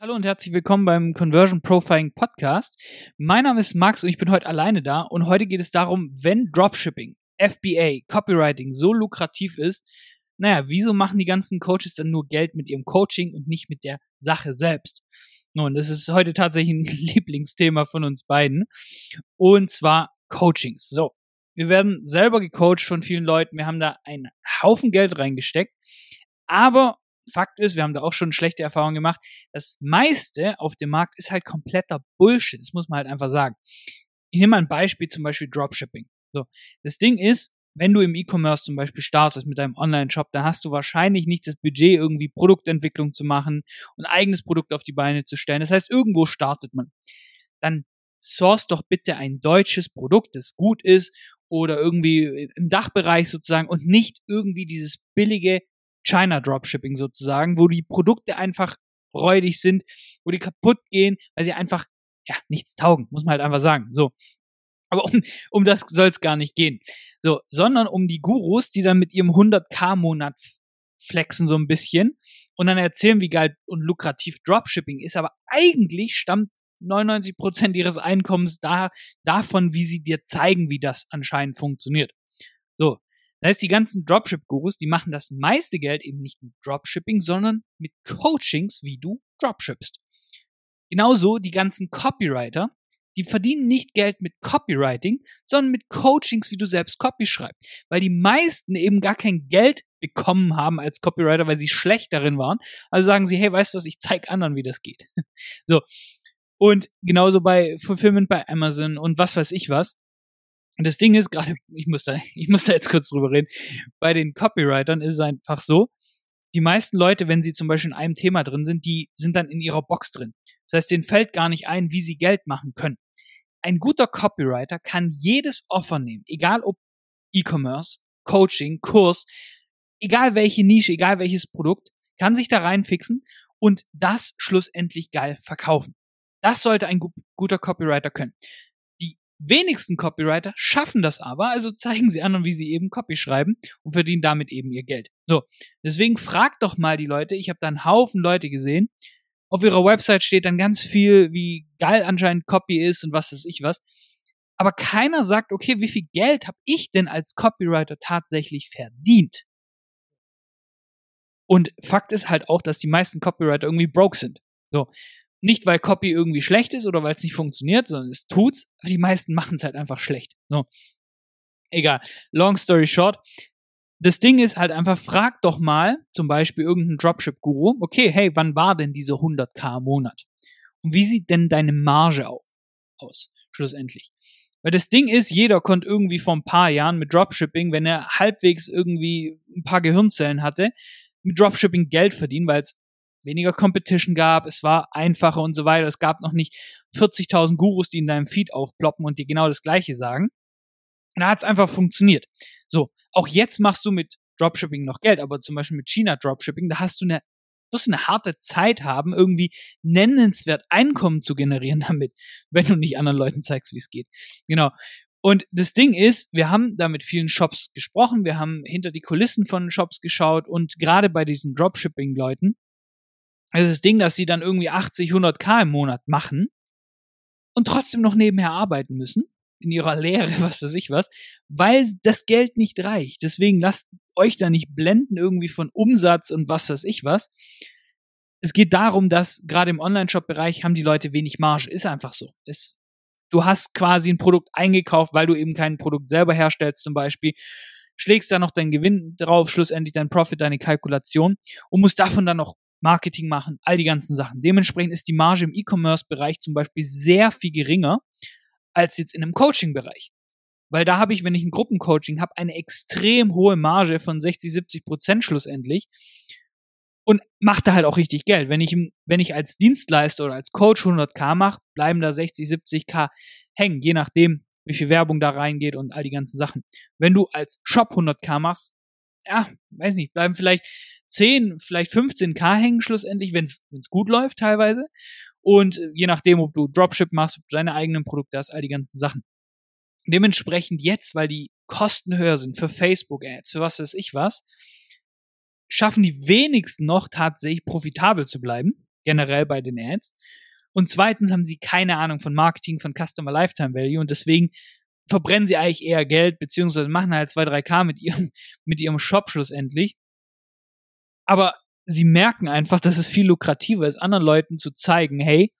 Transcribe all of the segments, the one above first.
Hallo und herzlich willkommen beim Conversion Profiling Podcast. Mein Name ist Max und ich bin heute alleine da und heute geht es darum, wenn Dropshipping, FBA, Copywriting so lukrativ ist, naja, wieso machen die ganzen Coaches dann nur Geld mit ihrem Coaching und nicht mit der Sache selbst? Nun, das ist heute tatsächlich ein Lieblingsthema von uns beiden und zwar Coachings. So, wir werden selber gecoacht von vielen Leuten, wir haben da einen Haufen Geld reingesteckt, aber Fakt ist, wir haben da auch schon schlechte Erfahrungen gemacht, das meiste auf dem Markt ist halt kompletter Bullshit. Das muss man halt einfach sagen. Ich nehme mal ein Beispiel, zum Beispiel Dropshipping. So, das Ding ist, wenn du im E-Commerce zum Beispiel startest mit deinem Online-Shop, dann hast du wahrscheinlich nicht das Budget, irgendwie Produktentwicklung zu machen und eigenes Produkt auf die Beine zu stellen. Das heißt, irgendwo startet man. Dann source doch bitte ein deutsches Produkt, das gut ist oder irgendwie im Dachbereich sozusagen und nicht irgendwie dieses billige China Dropshipping sozusagen, wo die Produkte einfach räudig sind, wo die kaputt gehen, weil sie einfach ja nichts taugen, muss man halt einfach sagen. So. Aber um, um das soll es gar nicht gehen. So, sondern um die Gurus, die dann mit ihrem 100k Monat flexen so ein bisschen und dann erzählen, wie geil und lukrativ Dropshipping ist, aber eigentlich stammt 99% ihres Einkommens da, davon, wie sie dir zeigen, wie das anscheinend funktioniert. So, das heißt, die ganzen Dropship-Gurus, die machen das meiste Geld eben nicht mit Dropshipping, sondern mit Coachings, wie du Dropshippst. Genauso die ganzen Copywriter, die verdienen nicht Geld mit Copywriting, sondern mit Coachings, wie du selbst Copy schreibst. Weil die meisten eben gar kein Geld bekommen haben als Copywriter, weil sie schlecht darin waren. Also sagen sie, hey, weißt du was, ich zeig anderen, wie das geht. so. Und genauso bei Fulfillment bei Amazon und was weiß ich was. Und das Ding ist gerade, ich muss da, ich muss da jetzt kurz drüber reden. Bei den Copywritern ist es einfach so, die meisten Leute, wenn sie zum Beispiel in einem Thema drin sind, die sind dann in ihrer Box drin. Das heißt, denen fällt gar nicht ein, wie sie Geld machen können. Ein guter Copywriter kann jedes Offer nehmen, egal ob E-Commerce, Coaching, Kurs, egal welche Nische, egal welches Produkt, kann sich da reinfixen und das schlussendlich geil verkaufen. Das sollte ein guter Copywriter können wenigsten Copywriter schaffen das aber, also zeigen sie anderen, wie sie eben Copy schreiben und verdienen damit eben ihr Geld. So, deswegen fragt doch mal die Leute, ich habe da einen Haufen Leute gesehen, auf ihrer Website steht dann ganz viel, wie geil anscheinend Copy ist und was weiß ich was. Aber keiner sagt, okay, wie viel Geld habe ich denn als Copywriter tatsächlich verdient? Und Fakt ist halt auch, dass die meisten Copywriter irgendwie broke sind. So, nicht, weil Copy irgendwie schlecht ist oder weil es nicht funktioniert, sondern es tut's. Aber die meisten machen es halt einfach schlecht. So. Egal. Long story short. Das Ding ist halt einfach, frag doch mal zum Beispiel irgendeinen Dropship-Guru, okay, hey, wann war denn diese 100k im Monat? Und wie sieht denn deine Marge auf, aus, schlussendlich? Weil das Ding ist, jeder konnte irgendwie vor ein paar Jahren mit Dropshipping, wenn er halbwegs irgendwie ein paar Gehirnzellen hatte, mit Dropshipping Geld verdienen, weil es weniger Competition gab, es war einfacher und so weiter. Es gab noch nicht 40.000 Gurus, die in deinem Feed aufploppen und dir genau das Gleiche sagen. Da hat es einfach funktioniert. So, auch jetzt machst du mit Dropshipping noch Geld, aber zum Beispiel mit China Dropshipping, da hast du eine wirst du eine harte Zeit haben, irgendwie nennenswert Einkommen zu generieren damit, wenn du nicht anderen Leuten zeigst, wie es geht. Genau. Und das Ding ist, wir haben da mit vielen Shops gesprochen, wir haben hinter die Kulissen von Shops geschaut und gerade bei diesen Dropshipping-Leuten, das Ding, dass sie dann irgendwie 80, 100k im Monat machen und trotzdem noch nebenher arbeiten müssen, in ihrer Lehre, was weiß ich was, weil das Geld nicht reicht. Deswegen lasst euch da nicht blenden irgendwie von Umsatz und was weiß ich was. Es geht darum, dass gerade im Online-Shop-Bereich haben die Leute wenig Marge. Ist einfach so. Es, du hast quasi ein Produkt eingekauft, weil du eben kein Produkt selber herstellst zum Beispiel schlägst da noch deinen Gewinn drauf, schlussendlich dein Profit, deine Kalkulation und musst davon dann noch Marketing machen, all die ganzen Sachen. Dementsprechend ist die Marge im E-Commerce-Bereich zum Beispiel sehr viel geringer als jetzt in einem Coaching-Bereich. Weil da habe ich, wenn ich ein Gruppencoaching habe, eine extrem hohe Marge von 60, 70 Prozent schlussendlich und mache da halt auch richtig Geld. Wenn ich, wenn ich als Dienstleister oder als Coach 100k mache, bleiben da 60, 70k hängen, je nachdem, wie viel Werbung da reingeht und all die ganzen Sachen. Wenn du als Shop 100k machst, ja, weiß nicht, bleiben vielleicht 10, vielleicht 15k hängen schlussendlich, wenn es gut läuft teilweise. Und je nachdem, ob du Dropship machst, ob du deine eigenen Produkte hast, all die ganzen Sachen. Dementsprechend jetzt, weil die Kosten höher sind für Facebook-Ads, für was weiß ich was, schaffen die wenigsten noch tatsächlich profitabel zu bleiben, generell bei den Ads. Und zweitens haben sie keine Ahnung von Marketing, von Customer Lifetime Value und deswegen verbrennen sie eigentlich eher Geld, beziehungsweise machen halt 2, 3K mit ihrem, mit ihrem Shop schlussendlich. Aber sie merken einfach, dass es viel lukrativer ist, anderen Leuten zu zeigen, hey,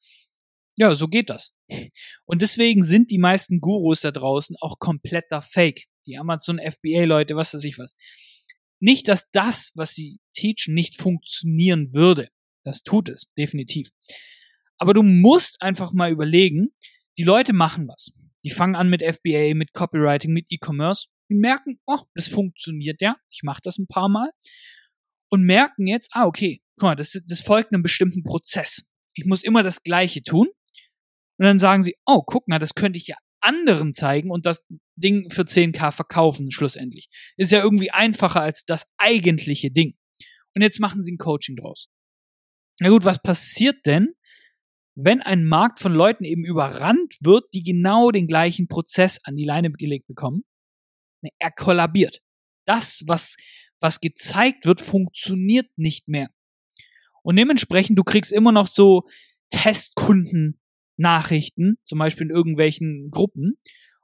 ja, so geht das. Und deswegen sind die meisten Gurus da draußen auch kompletter Fake. Die Amazon FBA-Leute, was weiß ich was. Nicht, dass das, was sie teachen, nicht funktionieren würde. Das tut es, definitiv. Aber du musst einfach mal überlegen, die Leute machen was. Die fangen an mit FBA, mit Copywriting, mit E-Commerce. Die merken, oh, das funktioniert ja. Ich mache das ein paar Mal. Und merken jetzt, ah, okay, guck mal, das, das folgt einem bestimmten Prozess. Ich muss immer das Gleiche tun. Und dann sagen sie, oh, guck mal, das könnte ich ja anderen zeigen und das Ding für 10k verkaufen, schlussendlich. Ist ja irgendwie einfacher als das eigentliche Ding. Und jetzt machen sie ein Coaching draus. Na gut, was passiert denn, wenn ein Markt von Leuten eben überrannt wird, die genau den gleichen Prozess an die Leine gelegt bekommen? Er kollabiert. Das, was, was gezeigt wird, funktioniert nicht mehr. Und dementsprechend, du kriegst immer noch so Testkunden Nachrichten, zum Beispiel in irgendwelchen Gruppen,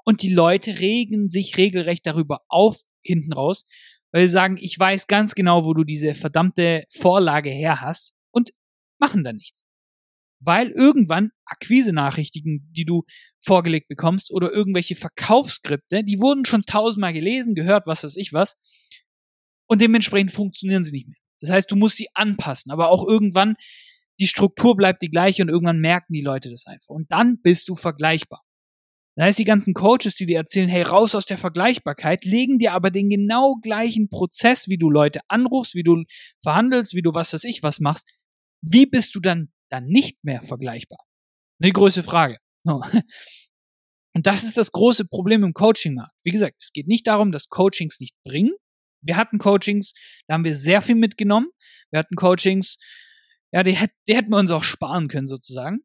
und die Leute regen sich regelrecht darüber auf hinten raus, weil sie sagen, ich weiß ganz genau, wo du diese verdammte Vorlage her hast und machen dann nichts. Weil irgendwann Akquise-Nachrichten, die du vorgelegt bekommst oder irgendwelche Verkaufsskripte, die wurden schon tausendmal gelesen, gehört, was weiß ich was, und dementsprechend funktionieren sie nicht mehr. Das heißt, du musst sie anpassen, aber auch irgendwann die Struktur bleibt die gleiche und irgendwann merken die Leute das einfach. Und dann bist du vergleichbar. Das heißt, die ganzen Coaches, die dir erzählen, hey, raus aus der Vergleichbarkeit, legen dir aber den genau gleichen Prozess, wie du Leute anrufst, wie du verhandelst, wie du was weiß ich was machst. Wie bist du dann, dann nicht mehr vergleichbar? Eine große Frage. Und das ist das große Problem im Coaching-Markt. Wie gesagt, es geht nicht darum, dass Coachings nicht bringen. Wir hatten Coachings, da haben wir sehr viel mitgenommen. Wir hatten Coachings, ja, die, die hätten wir uns auch sparen können sozusagen.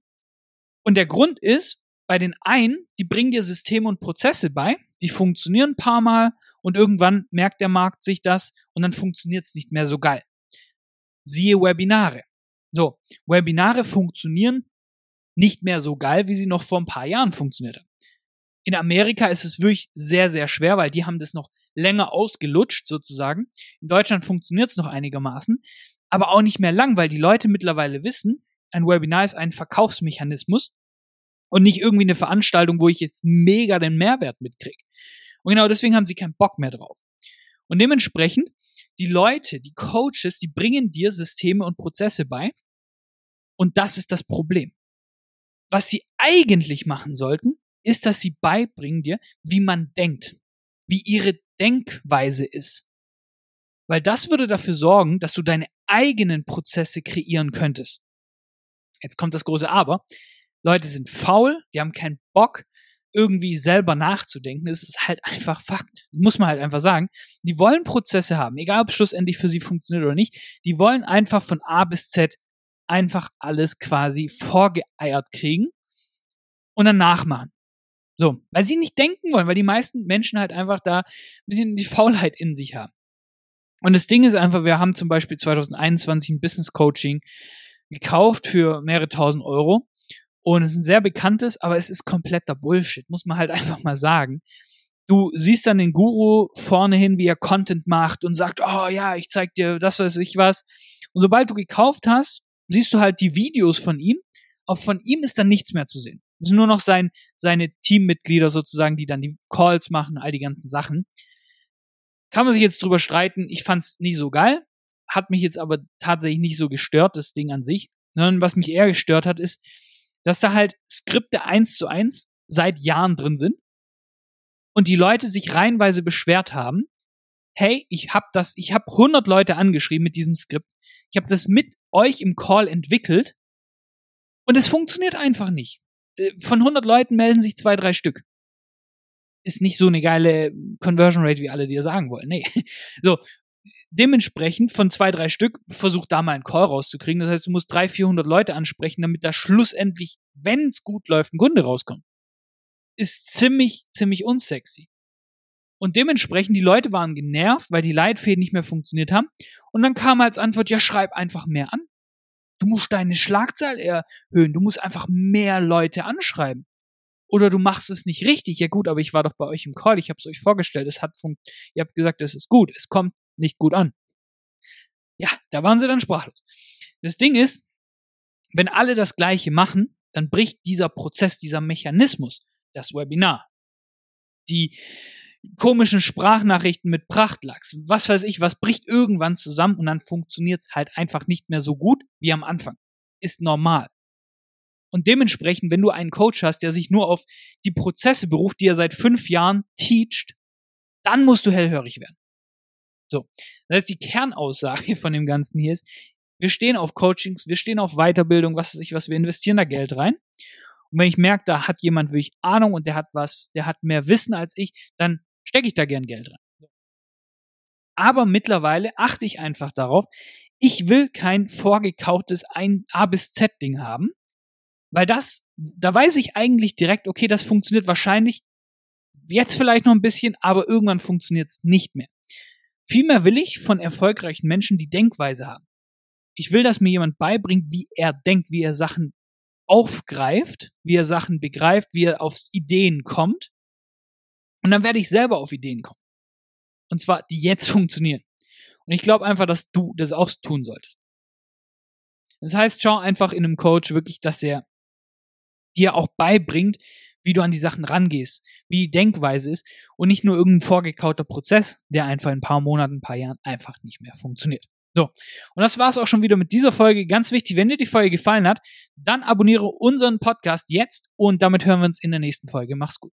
Und der Grund ist, bei den einen, die bringen dir Systeme und Prozesse bei, die funktionieren ein paar Mal und irgendwann merkt der Markt sich das und dann funktioniert es nicht mehr so geil. Siehe Webinare. So, Webinare funktionieren nicht mehr so geil, wie sie noch vor ein paar Jahren funktioniert haben. In Amerika ist es wirklich sehr, sehr schwer, weil die haben das noch länger ausgelutscht sozusagen. In Deutschland funktioniert es noch einigermaßen aber auch nicht mehr lang, weil die Leute mittlerweile wissen, ein Webinar ist ein Verkaufsmechanismus und nicht irgendwie eine Veranstaltung, wo ich jetzt mega den Mehrwert mitkriege. Und genau deswegen haben sie keinen Bock mehr drauf. Und dementsprechend, die Leute, die Coaches, die bringen dir Systeme und Prozesse bei. Und das ist das Problem. Was sie eigentlich machen sollten, ist, dass sie beibringen dir, wie man denkt, wie ihre Denkweise ist. Weil das würde dafür sorgen, dass du deine eigenen Prozesse kreieren könntest. Jetzt kommt das große Aber. Leute sind faul, die haben keinen Bock, irgendwie selber nachzudenken. Das ist halt einfach Fakt. Muss man halt einfach sagen. Die wollen Prozesse haben, egal ob es schlussendlich für sie funktioniert oder nicht. Die wollen einfach von A bis Z einfach alles quasi vorgeeiert kriegen und dann nachmachen. So, weil sie nicht denken wollen, weil die meisten Menschen halt einfach da ein bisschen die Faulheit in sich haben. Und das Ding ist einfach, wir haben zum Beispiel 2021 ein Business Coaching gekauft für mehrere tausend Euro. Und es ist ein sehr bekanntes, aber es ist kompletter Bullshit, muss man halt einfach mal sagen. Du siehst dann den Guru vorne hin, wie er Content macht und sagt, oh ja, ich zeig dir das, weiß ich was. Und sobald du gekauft hast, siehst du halt die Videos von ihm. Auch von ihm ist dann nichts mehr zu sehen. Es sind nur noch sein, seine Teammitglieder sozusagen, die dann die Calls machen, all die ganzen Sachen. Kann man sich jetzt drüber streiten. Ich fand's nicht so geil. Hat mich jetzt aber tatsächlich nicht so gestört, das Ding an sich. Sondern was mich eher gestört hat, ist, dass da halt Skripte eins zu eins seit Jahren drin sind. Und die Leute sich reihenweise beschwert haben. Hey, ich hab das, ich hab 100 Leute angeschrieben mit diesem Skript. Ich habe das mit euch im Call entwickelt. Und es funktioniert einfach nicht. Äh, von 100 Leuten melden sich zwei, drei Stück ist nicht so eine geile Conversion Rate, wie alle dir sagen wollen. Nee. So, dementsprechend von zwei, drei Stück versuch da mal einen Call rauszukriegen. Das heißt, du musst drei, vierhundert Leute ansprechen, damit da schlussendlich, wenn es gut läuft, ein Kunde rauskommt. Ist ziemlich, ziemlich unsexy. Und dementsprechend, die Leute waren genervt, weil die Leitfäden nicht mehr funktioniert haben. Und dann kam als Antwort, ja, schreib einfach mehr an. Du musst deine Schlagzahl erhöhen, du musst einfach mehr Leute anschreiben. Oder du machst es nicht richtig. Ja gut, aber ich war doch bei euch im Call, ich habe es euch vorgestellt, es hat funkt, ihr habt gesagt, es ist gut, es kommt nicht gut an. Ja, da waren sie dann sprachlos. Das Ding ist, wenn alle das Gleiche machen, dann bricht dieser Prozess, dieser Mechanismus, das Webinar, die komischen Sprachnachrichten mit Prachtlachs, was weiß ich, was bricht irgendwann zusammen und dann funktioniert es halt einfach nicht mehr so gut wie am Anfang. Ist normal. Und dementsprechend, wenn du einen Coach hast, der sich nur auf die Prozesse beruft, die er seit fünf Jahren teacht, dann musst du hellhörig werden. So. Das heißt, die Kernaussage von dem Ganzen hier ist, wir stehen auf Coachings, wir stehen auf Weiterbildung, was weiß ich was, wir investieren da Geld rein. Und wenn ich merke, da hat jemand wirklich Ahnung und der hat was, der hat mehr Wissen als ich, dann stecke ich da gern Geld rein. Aber mittlerweile achte ich einfach darauf, ich will kein vorgekautes ein A bis Z Ding haben, weil das, da weiß ich eigentlich direkt, okay, das funktioniert wahrscheinlich jetzt vielleicht noch ein bisschen, aber irgendwann funktioniert es nicht mehr. Vielmehr will ich von erfolgreichen Menschen die Denkweise haben. Ich will, dass mir jemand beibringt, wie er denkt, wie er Sachen aufgreift, wie er Sachen begreift, wie er auf Ideen kommt. Und dann werde ich selber auf Ideen kommen. Und zwar, die jetzt funktionieren. Und ich glaube einfach, dass du das auch tun solltest. Das heißt, schau einfach in einem Coach wirklich, dass er dir auch beibringt, wie du an die Sachen rangehst, wie die Denkweise ist und nicht nur irgendein vorgekauter Prozess, der einfach in ein paar Monaten, ein paar Jahren einfach nicht mehr funktioniert. So, und das war's auch schon wieder mit dieser Folge. Ganz wichtig, wenn dir die Folge gefallen hat, dann abonniere unseren Podcast jetzt und damit hören wir uns in der nächsten Folge. Mach's gut.